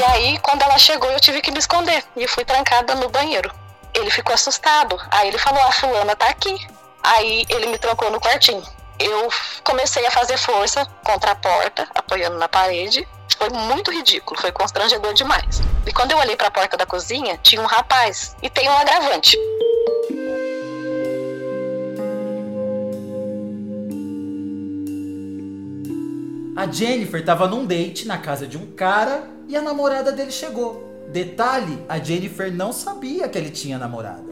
E aí, quando ela chegou, eu tive que me esconder. E fui trancada no banheiro. Ele ficou assustado. Aí ele falou: A fulana tá aqui. Aí ele me trancou no quartinho. Eu comecei a fazer força contra a porta, apoiando na parede. Foi muito ridículo, foi constrangedor demais. E quando eu olhei para a porta da cozinha, tinha um rapaz. E tem um agravante. A Jennifer estava num date na casa de um cara e a namorada dele chegou. Detalhe, a Jennifer não sabia que ele tinha namorada.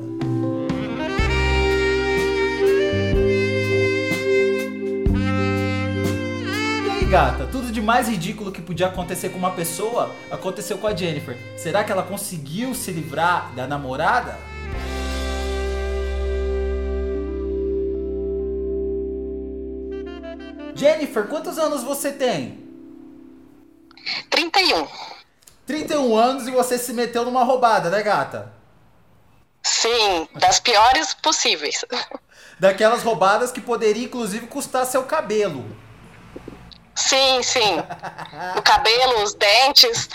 E aí, gata, tudo de mais ridículo que podia acontecer com uma pessoa aconteceu com a Jennifer. Será que ela conseguiu se livrar da namorada? Jennifer, quantos anos você tem? 31. 31 anos e você se meteu numa roubada, né, gata? Sim, das piores possíveis. Daquelas roubadas que poderia inclusive custar seu cabelo. Sim, sim. O cabelo, os dentes,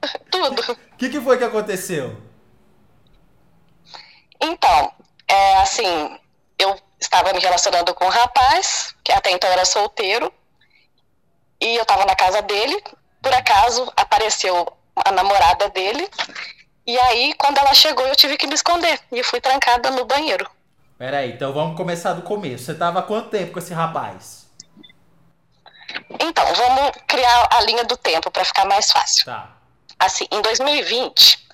tudo. O que, que foi que aconteceu? Então, é assim, eu estava me relacionando com um rapaz, que até então era solteiro, e eu estava na casa dele. Por acaso apareceu a namorada dele, e aí quando ela chegou eu tive que me esconder, e fui trancada no banheiro. Peraí, então vamos começar do começo. Você estava há quanto tempo com esse rapaz? Então, vamos criar a linha do tempo para ficar mais fácil. Tá. Assim, em 2020,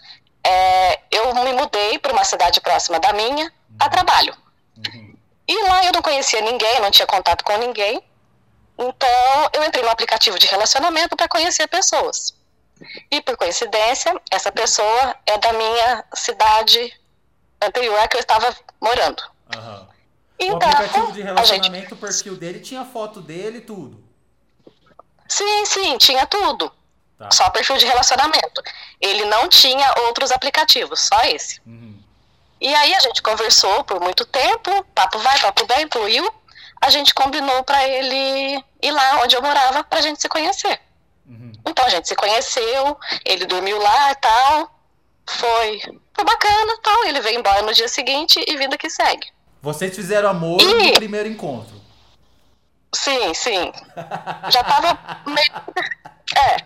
é, eu me mudei para uma cidade próxima da minha a trabalho. Uhum. E lá eu não conhecia ninguém, não tinha contato com ninguém. Então eu entrei no aplicativo de relacionamento para conhecer pessoas. E por coincidência, essa pessoa é da minha cidade anterior que eu estava morando. Uhum. O Então, aplicativo de relacionamento, gente... o perfil dele tinha foto dele e tudo. Sim, sim, tinha tudo. Tá. Só perfil de relacionamento. Ele não tinha outros aplicativos, só esse. Uhum. E aí a gente conversou por muito tempo, papo vai, papo vem, fluiu. A gente combinou para ele ir lá onde eu morava pra gente se conhecer. Uhum. Então a gente se conheceu, ele dormiu lá e tal. Foi, foi bacana tal. Ele veio embora no dia seguinte e vida que segue. Vocês fizeram amor Ih! no primeiro encontro. Sim, sim. Já tava meio. É,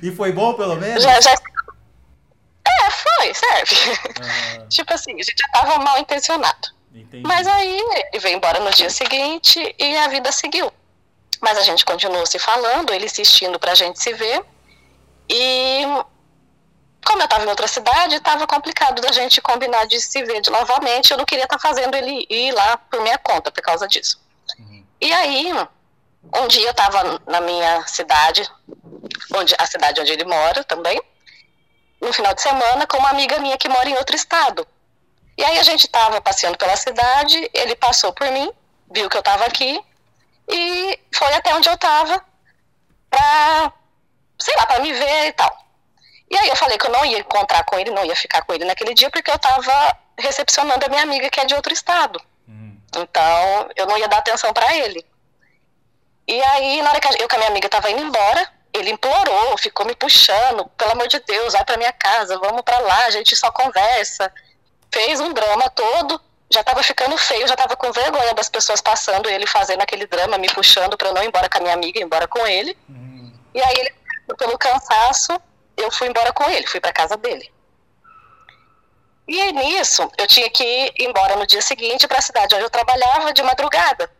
E foi bom, pelo menos? já, já. É, foi, serve. Ah, tipo assim, a gente já tava mal intencionado. Entendi. Mas aí ele veio embora no dia seguinte e a vida seguiu. Mas a gente continuou se falando, ele insistindo pra gente se ver. E como eu estava em outra cidade, estava complicado da gente combinar de se ver de novamente. Eu não queria estar fazendo ele ir lá por minha conta por causa disso. Uhum. E aí, um dia eu estava na minha cidade, onde, a cidade onde ele mora também, no final de semana, com uma amiga minha que mora em outro estado. E aí a gente estava passeando pela cidade, ele passou por mim, viu que eu estava aqui e foi até onde eu estava pra, sei lá, para me ver e tal. E aí eu falei que eu não ia encontrar com ele, não ia ficar com ele naquele dia, porque eu estava recepcionando a minha amiga que é de outro estado. Uhum. Então, eu não ia dar atenção pra ele. E aí, na hora que eu com a minha amiga tava indo embora, ele implorou, ficou me puxando, pelo amor de Deus, vai pra minha casa, vamos pra lá, a gente só conversa. Fez um drama todo, já tava ficando feio, já tava com vergonha das pessoas passando, ele fazendo aquele drama, me puxando pra eu não ir embora com a minha amiga, ir embora com ele. Uhum. E aí, ele, pelo cansaço, eu fui embora com ele, fui pra casa dele. E aí, nisso, eu tinha que ir embora no dia seguinte para a cidade onde eu trabalhava de madrugada.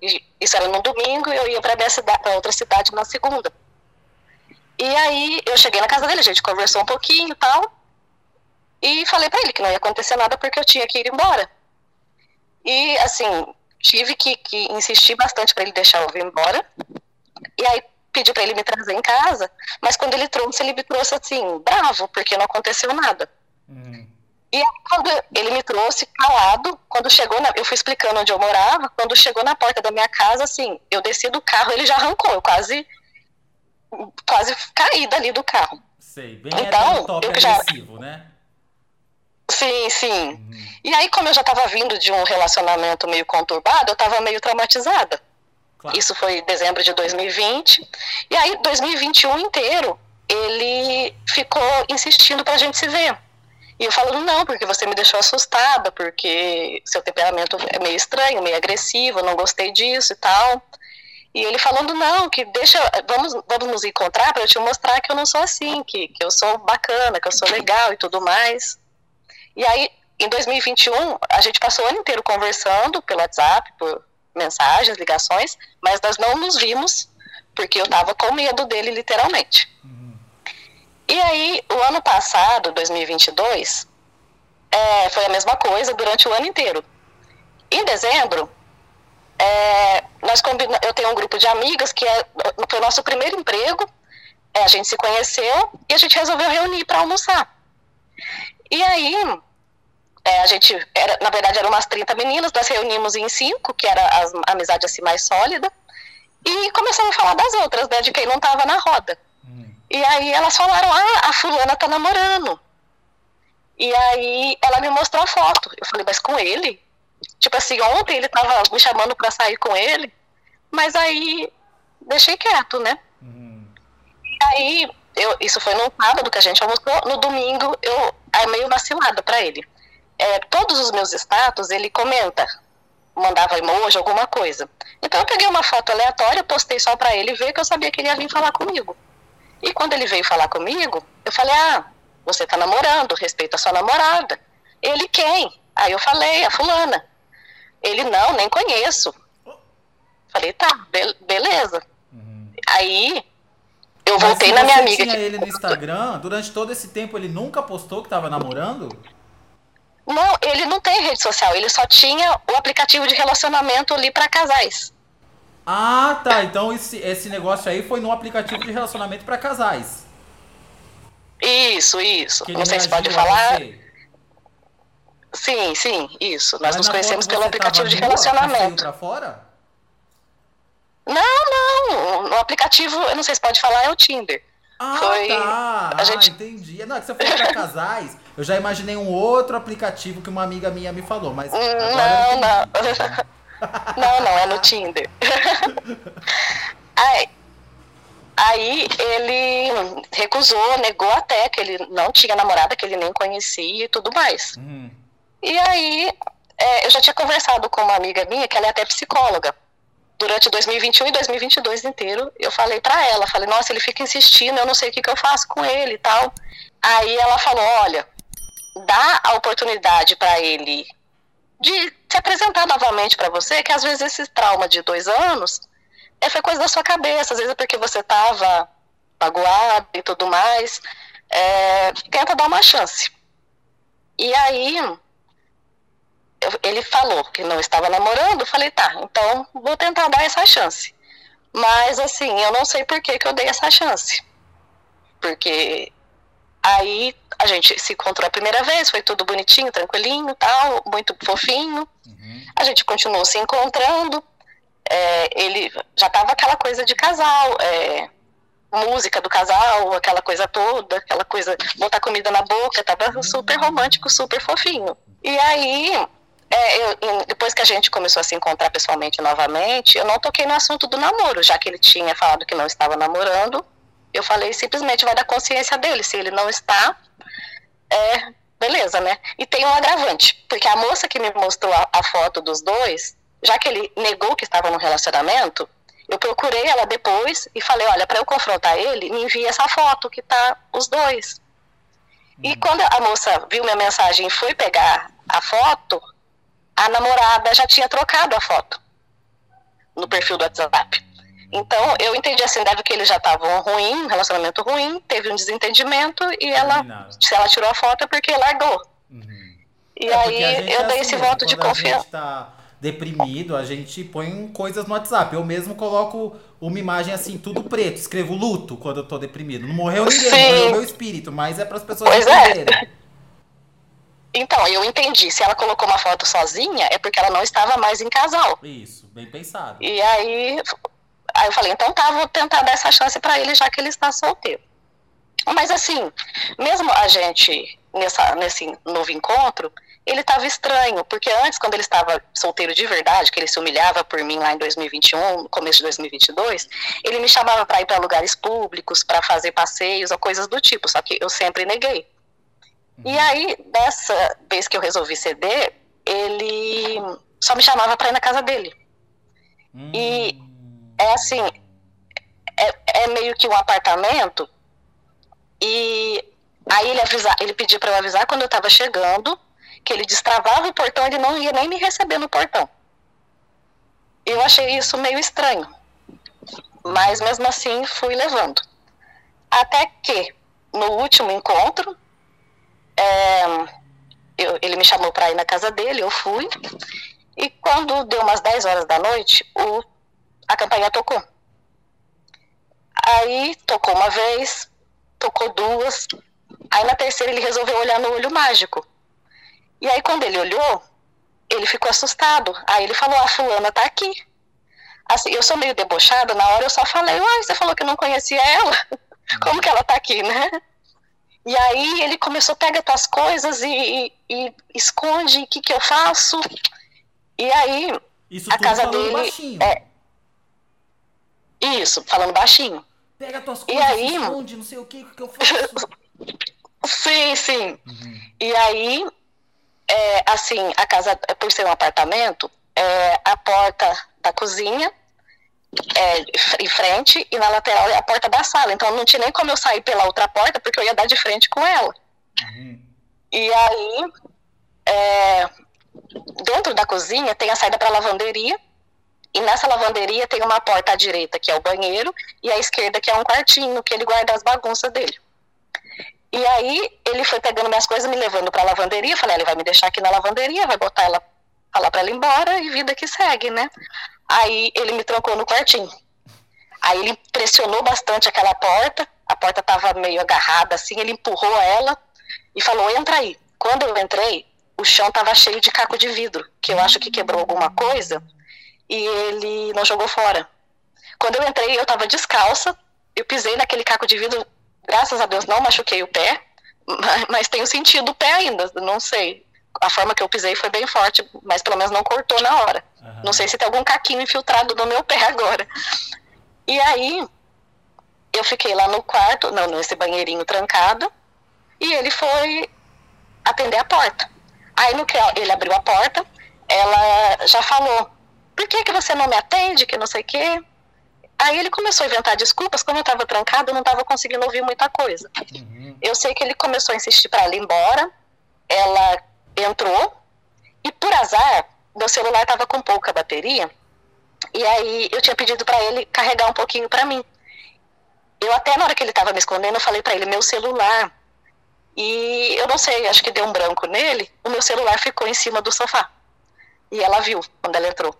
E isso era no domingo e eu ia para minha cidade, para outra cidade na segunda. E aí eu cheguei na casa dele, a gente conversou um pouquinho e tal. E falei para ele que não ia acontecer nada porque eu tinha que ir embora. E assim, tive que, que insistir bastante para ele deixar eu vir embora. E aí pedi para ele me trazer em casa, mas quando ele trouxe, ele me trouxe assim, bravo, porque não aconteceu nada. Uhum. E aí, quando ele me trouxe calado, quando chegou, na, eu fui explicando onde eu morava, quando chegou na porta da minha casa, assim, eu desci do carro, ele já arrancou, eu quase, quase caí dali do carro. Sei, bem Então, hétero top eu já- agressivo, né? Sim, sim. Uhum. E aí, como eu já estava vindo de um relacionamento meio conturbado, eu estava meio traumatizada. Claro. Isso foi em dezembro de 2020. E aí, 2021 inteiro, ele ficou insistindo pra gente se ver. E eu falando, não, porque você me deixou assustada, porque seu temperamento é meio estranho, meio agressivo, eu não gostei disso e tal. E ele falando, não, que deixa, vamos, vamos nos encontrar para eu te mostrar que eu não sou assim, que, que eu sou bacana, que eu sou legal e tudo mais. E aí, em 2021, a gente passou o ano inteiro conversando pelo WhatsApp, por mensagens, ligações, mas nós não nos vimos, porque eu tava com medo dele, literalmente. E aí, o ano passado, 2022, é, foi a mesma coisa durante o ano inteiro. Em dezembro, é, nós combina, eu tenho um grupo de amigas que é, foi o nosso primeiro emprego, é, a gente se conheceu e a gente resolveu reunir para almoçar. E aí, é, a gente, era, na verdade, eram umas 30 meninas, nós reunimos em cinco, que era a, amizade assim mais sólida, e começamos a falar das outras, né, de quem não estava na roda. E aí elas falaram, ah, a fulana tá namorando. E aí ela me mostrou a foto. Eu falei, mas com ele? Tipo assim, ontem ele tava me chamando pra sair com ele, mas aí deixei quieto, né? Uhum. E aí, eu, isso foi no sábado que a gente almoçou, no domingo eu aí meio vacilada pra ele. É, todos os meus status ele comenta, mandava emoji, alguma coisa. Então eu peguei uma foto aleatória, postei só pra ele ver que eu sabia que ele ia vir falar comigo. E quando ele veio falar comigo, eu falei: Ah, você tá namorando, respeita a sua namorada. Ele quem? Aí eu falei: A fulana. Ele não, nem conheço. Falei: Tá, be beleza. Uhum. Aí eu voltei na minha amiga. Tinha que... ele no Instagram, durante todo esse tempo ele nunca postou que tava namorando? Não, ele não tem rede social, ele só tinha o aplicativo de relacionamento ali para casais. Ah, tá. Então esse, esse negócio aí foi no aplicativo de relacionamento para casais. Isso, isso. Que Não sei se pode falar. Sim, sim, isso. Nós Mas nos conhecemos pelo aplicativo de relacionamento. Pra fora? Não, não. No aplicativo, eu não sei se pode falar, é o Tinder. Ah, Foi... tá. A gente... Ah, entendi. Não, é que você falou pra casais. Eu já imaginei um outro aplicativo que uma amiga minha me falou, mas. Não, não. Não, não, é no Tinder. aí, aí ele recusou, negou até que ele não tinha namorada, que ele nem conhecia e tudo mais. Uhum. E aí é, eu já tinha conversado com uma amiga minha, que ela é até psicóloga. Durante 2021 e 2022 inteiro, eu falei para ela, falei, nossa, ele fica insistindo, eu não sei o que, que eu faço com ele e tal. Aí ela falou, olha, dá a oportunidade para ele de se apresentar novamente para você, que às vezes esse trauma de dois anos é, foi coisa da sua cabeça, às vezes é porque você estava magoado e tudo mais. É, tenta dar uma chance. E aí ele falou que não estava namorando, eu falei, tá, então vou tentar dar essa chance. Mas assim, eu não sei por que, que eu dei essa chance. Porque Aí a gente se encontrou a primeira vez, foi tudo bonitinho, tranquilinho, tal, muito fofinho. Uhum. A gente continuou se encontrando. É, ele já tava aquela coisa de casal, é, música do casal, aquela coisa toda, aquela coisa, botar comida na boca, tava uhum. super romântico, super fofinho. E aí, é, eu, depois que a gente começou a se encontrar pessoalmente novamente, eu não toquei no assunto do namoro, já que ele tinha falado que não estava namorando. Eu falei simplesmente vai da consciência dele. Se ele não está, é, beleza, né? E tem um agravante, porque a moça que me mostrou a, a foto dos dois, já que ele negou que estava no relacionamento, eu procurei ela depois e falei, olha, para eu confrontar ele, me envia essa foto que tá os dois. E uhum. quando a moça viu minha mensagem e foi pegar a foto, a namorada já tinha trocado a foto no perfil do WhatsApp. Então, eu entendi assim, deve que eles já estavam ruim, um relacionamento ruim, teve um desentendimento e ela, se ela tirou a foto é porque largou. Uhum. E é aí eu é dei assim, esse voto de confiança. Tá deprimido, a gente põe coisas no WhatsApp. Eu mesmo coloco uma imagem assim, tudo preto, escrevo luto quando eu tô deprimido. Não morreu ninguém, Sim. morreu meu espírito, mas é para as pessoas pois é. entenderem. É. Então, eu entendi. Se ela colocou uma foto sozinha, é porque ela não estava mais em casal. Isso, bem pensado. E aí Aí eu falei, então tá, vou tentar dar essa chance para ele, já que ele está solteiro. Mas assim, mesmo a gente, nessa, nesse novo encontro, ele estava estranho, porque antes, quando ele estava solteiro de verdade, que ele se humilhava por mim lá em 2021, no começo de 2022, ele me chamava para ir para lugares públicos, para fazer passeios ou coisas do tipo, só que eu sempre neguei. E uhum. aí, dessa vez que eu resolvi ceder, ele só me chamava para ir na casa dele. Hum. E é assim, é, é meio que um apartamento e aí ele avisa, ele pediu para eu avisar quando eu estava chegando que ele destravava o portão, ele não ia nem me receber no portão. Eu achei isso meio estranho, mas mesmo assim fui levando. Até que no último encontro, é, eu, ele me chamou para ir na casa dele, eu fui, e quando deu umas 10 horas da noite, o, a campainha tocou. Aí tocou uma vez, tocou duas, aí na terceira ele resolveu olhar no olho mágico. E aí quando ele olhou, ele ficou assustado. Aí ele falou: "A fulana tá aqui". Assim, eu sou meio debochada, na hora eu só falei: "Uai, você falou que não conhecia ela? Como que ela tá aqui, né?" E aí ele começou, pega tuas coisas e, e, e esconde, o que que eu faço? E aí Isso a casa dele baixinho. é Isso, falando baixinho. Pega tuas coisas, e aí, esconde, não sei o que que eu faço. sim, sim. Uhum. E aí é, assim, a casa, por ser um apartamento, é, a porta da cozinha é, em frente e na lateral é a porta da sala. Então não tinha nem como eu sair pela outra porta porque eu ia dar de frente com ela. Uhum. E aí, é, dentro da cozinha tem a saída para a lavanderia. E nessa lavanderia tem uma porta à direita que é o banheiro e à esquerda que é um quartinho que ele guarda as bagunças dele. E aí ele foi pegando minhas coisas, me levando para a lavanderia. Falei, ele vai me deixar aqui na lavanderia, vai botar ela, falar para ela ir embora e vida que segue, né? Aí ele me trancou no quartinho. Aí ele pressionou bastante aquela porta, a porta estava meio agarrada assim, ele empurrou ela e falou: "Entra aí". Quando eu entrei, o chão estava cheio de caco de vidro, que eu acho que quebrou alguma coisa, e ele não jogou fora. Quando eu entrei, eu estava descalça, eu pisei naquele caco de vidro, Graças a Deus não machuquei o pé, mas tenho sentido o pé ainda, não sei. A forma que eu pisei foi bem forte, mas pelo menos não cortou na hora. Uhum. Não sei se tem algum caquinho infiltrado no meu pé agora. E aí, eu fiquei lá no quarto, não, nesse banheirinho trancado, e ele foi atender a porta. Aí, no que ele abriu a porta, ela já falou: Por que, que você não me atende? Que não sei o quê. Aí ele começou a inventar desculpas, como eu estava trancado, eu não estava conseguindo ouvir muita coisa. Uhum. Eu sei que ele começou a insistir para ela ir embora, ela entrou, e por azar, meu celular estava com pouca bateria, e aí eu tinha pedido para ele carregar um pouquinho para mim. Eu até na hora que ele estava me escondendo, eu falei para ele, meu celular. E eu não sei, acho que deu um branco nele, o meu celular ficou em cima do sofá. E ela viu quando ela entrou.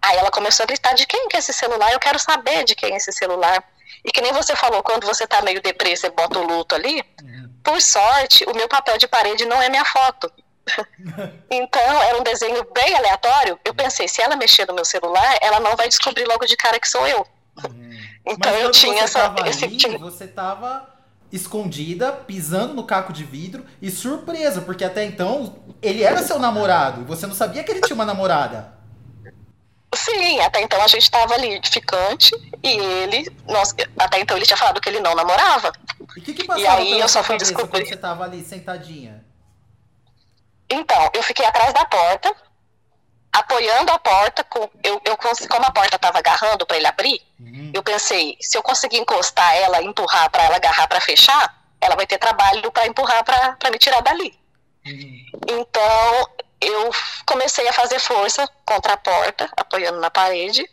Aí ela começou a gritar: de quem que é esse celular? Eu quero saber de quem é esse celular. E que nem você falou, quando você tá meio deprê, você bota o luto ali. Uhum. Por sorte, o meu papel de parede não é minha foto. então, era um desenho bem aleatório. Eu pensei, se ela mexer no meu celular, ela não vai descobrir logo de cara que sou eu. Uhum. Então eu tinha essa. Esse... Ali, você tava escondida, pisando no caco de vidro e surpresa, porque até então ele era seu namorado e você não sabia que ele tinha uma namorada. Sim, até então a gente estava ali ficante e ele, nós, até então ele tinha falado que ele não namorava. E o que, que e aí eu só fui descobrir. Você estava ali sentadinha. Então, eu fiquei atrás da porta, apoiando a porta, com, eu, eu, como a porta estava agarrando para ele abrir, uhum. eu pensei, se eu conseguir encostar ela, empurrar para ela agarrar para fechar, ela vai ter trabalho para empurrar para me tirar dali. Uhum. Então, eu comecei a fazer força contra a porta, apoiando na parede,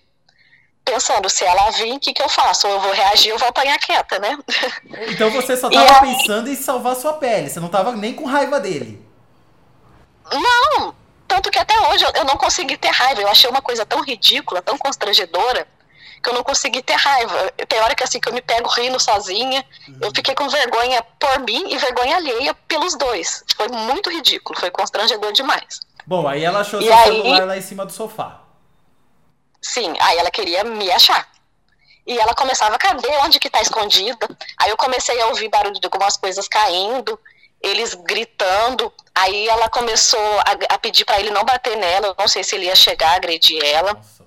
pensando, se ela vir, o que, que eu faço? Ou eu vou reagir ou vou apanhar quieta, né? Então você só estava aí... pensando em salvar sua pele, você não estava nem com raiva dele. Não, tanto que até hoje eu não consegui ter raiva, eu achei uma coisa tão ridícula, tão constrangedora, que eu não consegui ter raiva. Tem hora que assim que eu me pego rindo sozinha. Uhum. Eu fiquei com vergonha por mim e vergonha alheia pelos dois. Foi muito ridículo, foi constrangedor demais. Bom, aí ela achou e seu aí... celular lá em cima do sofá. Sim, aí ela queria me achar. E ela começava, cadê? Onde que tá escondida? Aí eu comecei a ouvir barulho de algumas coisas caindo, eles gritando. Aí ela começou a, a pedir para ele não bater nela. Eu não sei se ele ia chegar a agredir ela. Nossa.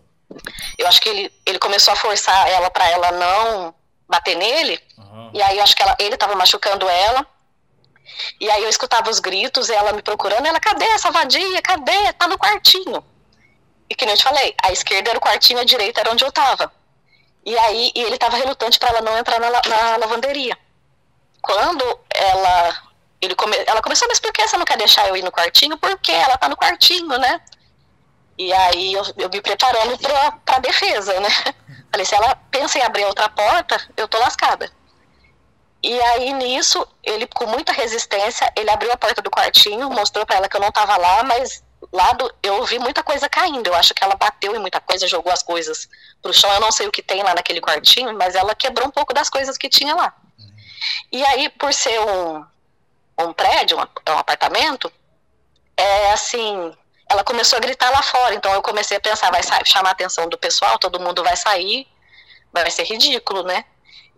Eu acho que ele, ele começou a forçar ela para ela não bater nele. Uhum. E aí eu acho que ela, ele estava machucando ela. E aí eu escutava os gritos, ela me procurando, ela, cadê essa vadia? Cadê? Tá no quartinho. E que nem eu te falei, a esquerda era o quartinho, a direita era onde eu tava. E aí e ele estava relutante para ela não entrar na, na, lavanderia. Quando ela ele come, ela começou, mas por que você não quer deixar eu ir no quartinho? Porque ela tá no quartinho, né? E aí eu, eu me preparando pra, pra defesa, né? Falei, se ela pensa em abrir outra porta, eu tô lascada. E aí nisso, ele com muita resistência, ele abriu a porta do quartinho, mostrou para ela que eu não tava lá, mas lá eu ouvi muita coisa caindo. Eu acho que ela bateu em muita coisa, jogou as coisas pro chão. Eu não sei o que tem lá naquele quartinho, mas ela quebrou um pouco das coisas que tinha lá. E aí, por ser um, um prédio, um, um apartamento, é assim, ela começou a gritar lá fora. Então eu comecei a pensar, vai chamar a atenção do pessoal, todo mundo vai sair, vai ser ridículo, né?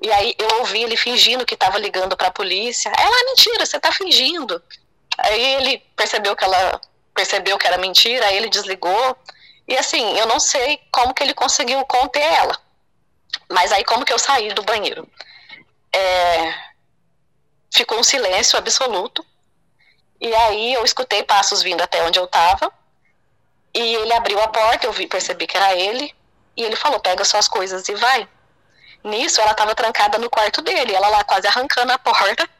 E aí eu ouvi ele fingindo que estava ligando para a polícia. Ela, é mentira, você está fingindo. Aí ele percebeu que ela percebeu que era mentira, aí ele desligou. E assim, eu não sei como que ele conseguiu conter ela. Mas aí como que eu saí do banheiro? É... Ficou um silêncio absoluto. E aí eu escutei passos vindo até onde eu estava. E ele abriu a porta, eu vi, percebi que era ele. E ele falou: pega suas coisas e vai. Nisso, ela estava trancada no quarto dele, ela lá quase arrancando a porta.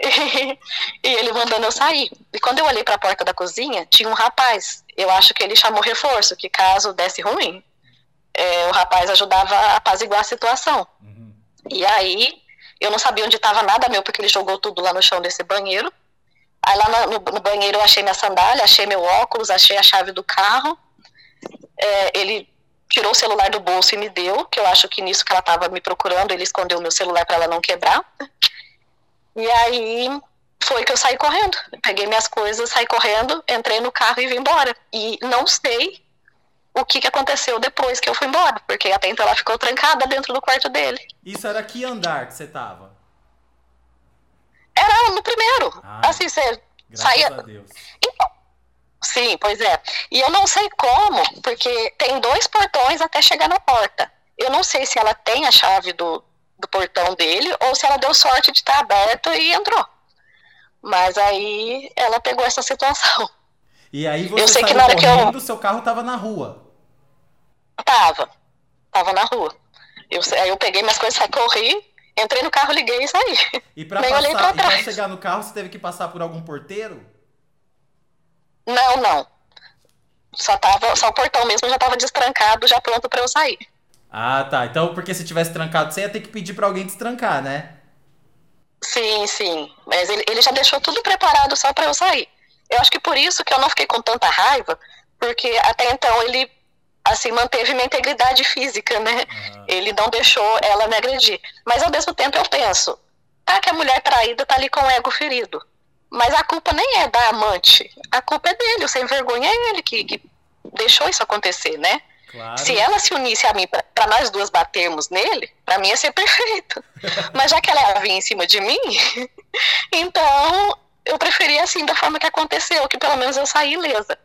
E, e ele mandando eu sair. E quando eu olhei para a porta da cozinha, tinha um rapaz. Eu acho que ele chamou reforço, que caso desse ruim, é, o rapaz ajudava a apaziguar a situação. Uhum. E aí, eu não sabia onde estava nada meu, porque ele jogou tudo lá no chão desse banheiro. Aí lá no, no banheiro eu achei minha sandália, achei meu óculos, achei a chave do carro. É, ele tirou o celular do bolso e me deu, que eu acho que nisso que ela estava me procurando, ele escondeu meu celular para ela não quebrar. E aí foi que eu saí correndo. Peguei minhas coisas, saí correndo, entrei no carro e vim embora. E não sei o que, que aconteceu depois que eu fui embora, porque até então ela ficou trancada dentro do quarto dele. Isso era que andar que você tava? Era no primeiro. Ah, assim, você saía. A Deus. Então, sim, pois é. E eu não sei como, porque tem dois portões até chegar na porta. Eu não sei se ela tem a chave do, do portão dele ou se ela deu sorte de estar aberto e entrou. Mas aí ela pegou essa situação. E aí você eu sei que na hora que eu... seu carro estava na rua. Tava. Tava na rua. Eu, aí eu peguei minhas coisas, saí, corri, Entrei no carro, liguei e saí. E pra, passar, pra, e pra chegar no carro, você teve que passar por algum porteiro? Não, não. Só, tava, só o portão mesmo já tava destrancado, já pronto para eu sair. Ah, tá. Então, porque se tivesse trancado, você ia ter que pedir para alguém destrancar, né? Sim, sim. Mas ele, ele já deixou tudo preparado só para eu sair. Eu acho que por isso que eu não fiquei com tanta raiva, porque até então ele assim, manteve minha integridade física, né? Uhum. Ele não deixou ela me agredir. Mas ao mesmo tempo eu penso, tá que a mulher traída tá ali com o ego ferido. Mas a culpa nem é da amante, a culpa é dele, o sem vergonha é ele que, que deixou isso acontecer, né? Claro. Se ela se unisse a mim para nós duas batermos nele, para mim ia ser perfeito. Mas já que ela vir em cima de mim, então eu preferia assim da forma que aconteceu, que pelo menos eu saí ilesa.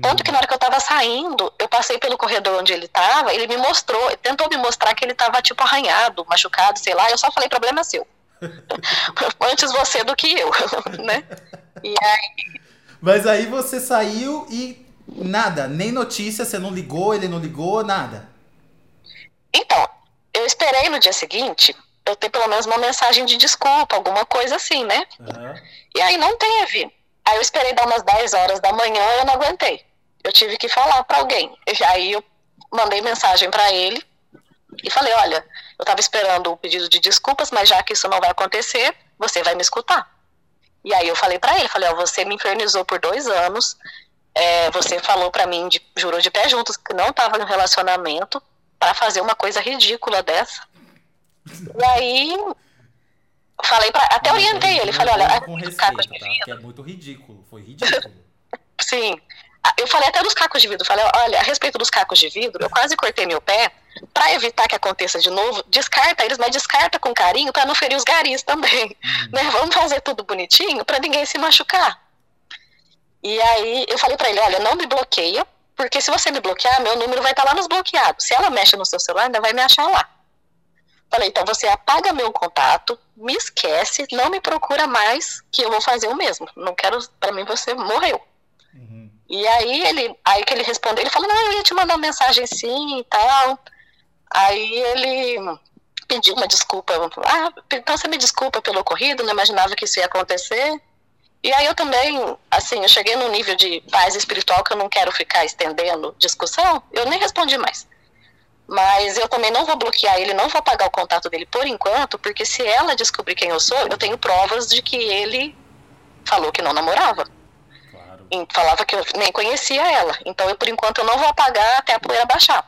Tanto que na hora que eu tava saindo, eu passei pelo corredor onde ele tava, ele me mostrou, tentou me mostrar que ele tava tipo arranhado, machucado, sei lá, eu só falei, problema seu. Antes você do que eu, né? E aí... Mas aí você saiu e nada, nem notícia, você não ligou, ele não ligou, nada. Então, eu esperei no dia seguinte eu ter pelo menos uma mensagem de desculpa, alguma coisa assim, né? Uhum. E aí não teve. Aí eu esperei dar umas 10 horas da manhã e eu não aguentei. Eu tive que falar para alguém. E aí eu mandei mensagem para ele e falei: olha, eu estava esperando o pedido de desculpas, mas já que isso não vai acontecer, você vai me escutar. E aí eu falei para ele: falei, você me infernizou por dois anos. É, você falou para mim, de, jurou de pé juntos, que não estava no relacionamento para fazer uma coisa ridícula dessa. E aí Falei pra, até orientei ele, falei, olha, com respeito, cacos de vidro. Tá? Que é muito ridículo, foi ridículo. Sim. Eu falei até dos cacos de vidro, falei, olha, a respeito dos cacos de vidro, eu quase cortei meu pé para evitar que aconteça de novo. Descarta eles, mas descarta com carinho para não ferir os garis também. Uhum. Né? Vamos fazer tudo bonitinho para ninguém se machucar. E aí eu falei para ele, olha, não me bloqueia, porque se você me bloquear, meu número vai estar tá lá nos bloqueados. Se ela mexe no seu celular, ainda vai me achar lá. Falei, então você apaga meu contato, me esquece, não me procura mais, que eu vou fazer o mesmo. Não quero, para mim você morreu. Uhum. E aí ele, aí que ele respondeu, ele falou, não, eu ia te mandar uma mensagem sim e tal. Aí ele pediu uma desculpa. Ah, então você me desculpa pelo ocorrido, não imaginava que isso ia acontecer. E aí eu também, assim, eu cheguei num nível de paz espiritual que eu não quero ficar estendendo discussão, eu nem respondi mais. Mas eu também não vou bloquear ele, não vou apagar o contato dele por enquanto, porque se ela descobrir quem eu sou, eu tenho provas de que ele falou que não namorava. Claro. E falava que eu nem conhecia ela. Então, eu, por enquanto, eu não vou apagar até a poeira baixar.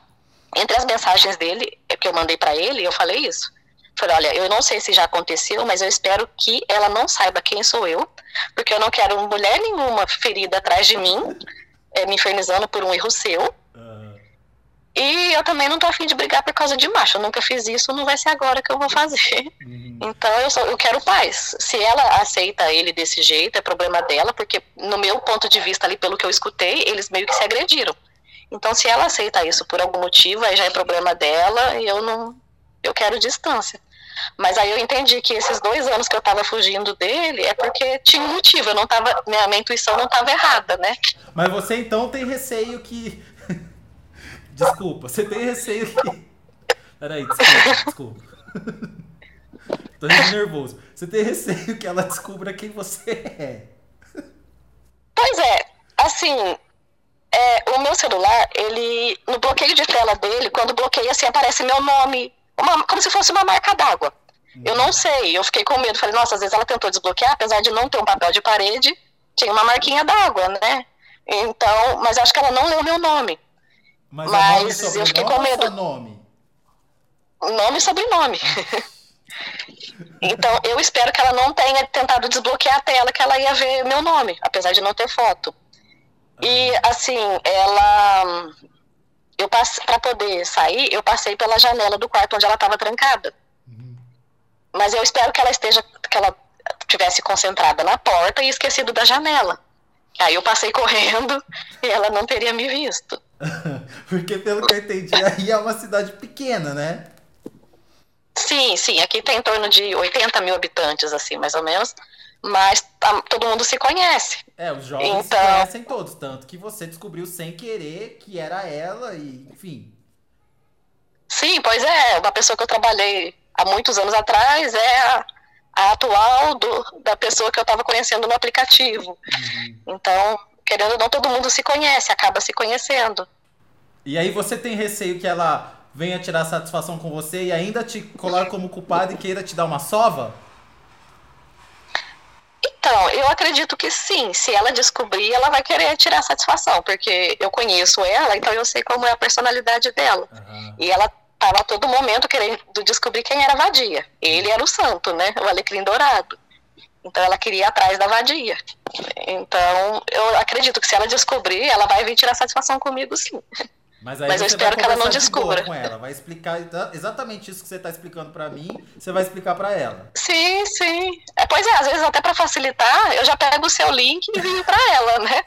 Entre as mensagens dele, que eu mandei para ele, eu falei isso. Falei, olha, eu não sei se já aconteceu, mas eu espero que ela não saiba quem sou eu, porque eu não quero mulher nenhuma ferida atrás de mim, é, me infernizando por um erro seu. E eu também não tô afim de brigar por causa de macho. Eu nunca fiz isso, não vai ser agora que eu vou fazer. Uhum. Então eu, só, eu quero paz. Se ela aceita ele desse jeito, é problema dela, porque no meu ponto de vista ali, pelo que eu escutei, eles meio que se agrediram. Então se ela aceita isso por algum motivo, aí já é problema dela e eu não. Eu quero distância. Mas aí eu entendi que esses dois anos que eu tava fugindo dele é porque tinha um motivo, eu não tava, minha, minha intuição não tava errada, né? Mas você então tem receio que Desculpa, você tem receio que. Peraí, desculpa, desculpa. Tô nervoso. Você tem receio que ela descubra quem você é. Pois é, assim, é, o meu celular, ele. No bloqueio de tela dele, quando bloqueia assim, aparece meu nome. Uma, como se fosse uma marca d'água. Eu não sei, eu fiquei com medo. Falei, nossa, às vezes ela tentou desbloquear, apesar de não ter um papel de parede, tinha uma marquinha d'água, né? Então, mas acho que ela não leu meu nome. Mas, Mas nome eu fiquei com medo. Nome? Nome e sobrenome. então, eu espero que ela não tenha tentado desbloquear a tela, que ela ia ver meu nome, apesar de não ter foto. E, assim, ela. Eu passei, para poder sair, eu passei pela janela do quarto onde ela estava trancada. Uhum. Mas eu espero que ela esteja, que ela tivesse concentrada na porta e esquecido da janela. Aí eu passei correndo e ela não teria me visto. Porque pelo que eu entendi, aí é uma cidade pequena, né? Sim, sim. Aqui tem em torno de 80 mil habitantes, assim, mais ou menos. Mas tá, todo mundo se conhece. É, os jovens então... se conhecem todos. Tanto que você descobriu sem querer que era ela e, enfim. Sim, pois é. Uma pessoa que eu trabalhei há muitos anos atrás é a, a atual do, da pessoa que eu estava conhecendo no aplicativo. Uhum. Então, querendo ou não, todo mundo se conhece, acaba se conhecendo. E aí você tem receio que ela venha tirar satisfação com você e ainda te coloque como culpado e queira te dar uma sova? Então, eu acredito que sim. Se ela descobrir, ela vai querer tirar satisfação, porque eu conheço ela, então eu sei como é a personalidade dela. Uhum. E ela estava a todo momento querendo descobrir quem era a vadia. Ele era o santo, né? O alecrim dourado. Então ela queria ir atrás da vadia. Então eu acredito que se ela descobrir, ela vai vir tirar satisfação comigo sim. Mas, Mas eu espero que ela não descubra. Com ela. Vai explicar exatamente isso que você está explicando para mim, você vai explicar para ela. Sim, sim. É, pois é, às vezes até para facilitar, eu já pego o seu link e envio para ela, né?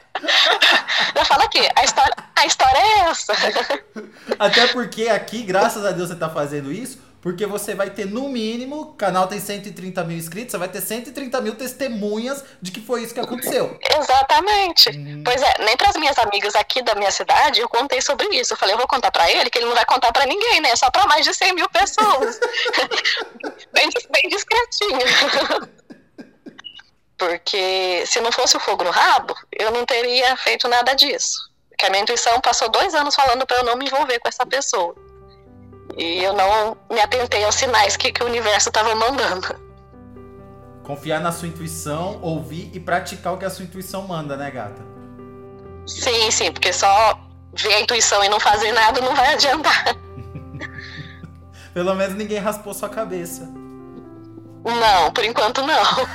já fala aqui, a história, a história é essa. Até porque aqui, graças a Deus, você está fazendo isso, porque você vai ter, no mínimo, o canal tem 130 mil inscritos, você vai ter 130 mil testemunhas de que foi isso que aconteceu. Exatamente. Hum. Pois é, nem para as minhas amigas aqui da minha cidade eu contei sobre isso. Eu falei, eu vou contar para ele, que ele não vai contar para ninguém, né? Só para mais de 100 mil pessoas. bem, bem discretinho. Porque se não fosse o fogo no rabo, eu não teria feito nada disso. Porque a minha intuição passou dois anos falando para eu não me envolver com essa pessoa. E eu não me atentei aos sinais que, que o universo estava mandando. Confiar na sua intuição, ouvir e praticar o que a sua intuição manda, né, gata? Sim, sim, porque só ver a intuição e não fazer nada não vai adiantar. Pelo menos ninguém raspou sua cabeça. Não, por enquanto não.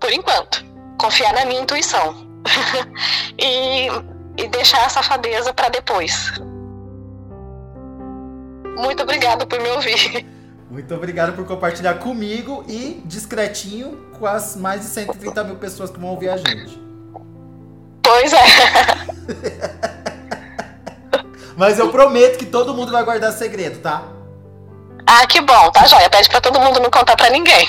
por enquanto. Confiar na minha intuição. e e deixar a safadeza para depois. Muito obrigado por me ouvir. Muito obrigado por compartilhar comigo e discretinho com as mais de 130 mil pessoas que vão ouvir a gente. Pois é. Mas eu prometo que todo mundo vai guardar segredo, tá? Ah, que bom, tá joia. Pede pra todo mundo não contar pra ninguém.